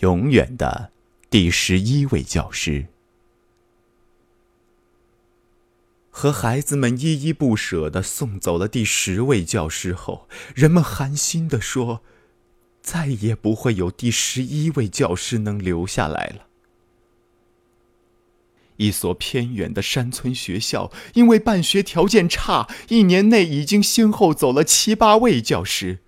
永远的第十一位教师。和孩子们依依不舍的送走了第十位教师后，人们寒心的说：“再也不会有第十一位教师能留下来了。”一所偏远的山村学校，因为办学条件差，一年内已经先后走了七八位教师。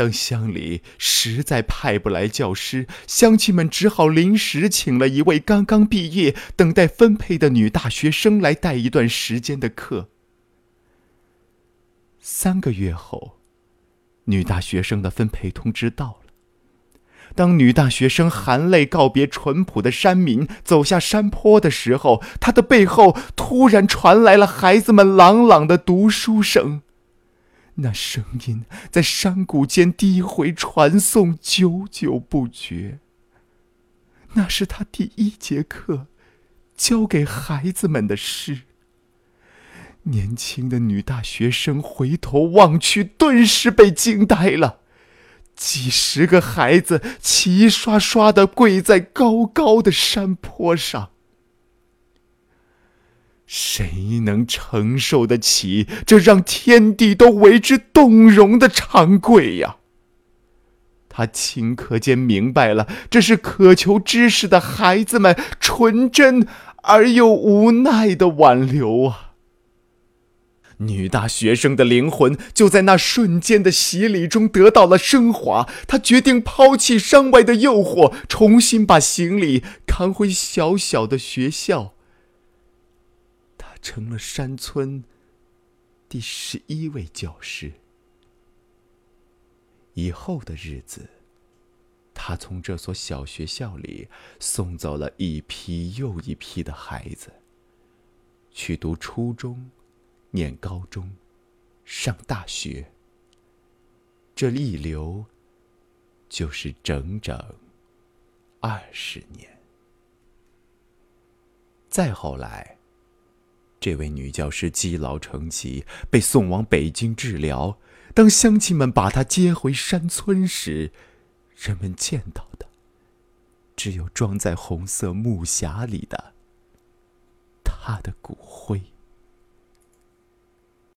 当乡里实在派不来教师，乡亲们只好临时请了一位刚刚毕业、等待分配的女大学生来带一段时间的课。三个月后，女大学生的分配通知到了。当女大学生含泪告别淳朴的山民，走下山坡的时候，她的背后突然传来了孩子们朗朗的读书声。那声音在山谷间低回传颂，久久不绝。那是他第一节课教给孩子们的诗。年轻的女大学生回头望去，顿时被惊呆了。几十个孩子齐刷刷的跪在高高的山坡上。谁能承受得起这让天地都为之动容的长跪呀？他顷刻间明白了，这是渴求知识的孩子们纯真而又无奈的挽留啊！女大学生的灵魂就在那瞬间的洗礼中得到了升华。她决定抛弃山外的诱惑，重新把行李扛回小小的学校。成了山村第十一位教师。以后的日子，他从这所小学校里送走了一批又一批的孩子，去读初中、念高中、上大学。这一留就是整整二十年。再后来。这位女教师积劳成疾，被送往北京治疗。当乡亲们把她接回山村时，人们见到的只有装在红色木匣里的她的骨灰。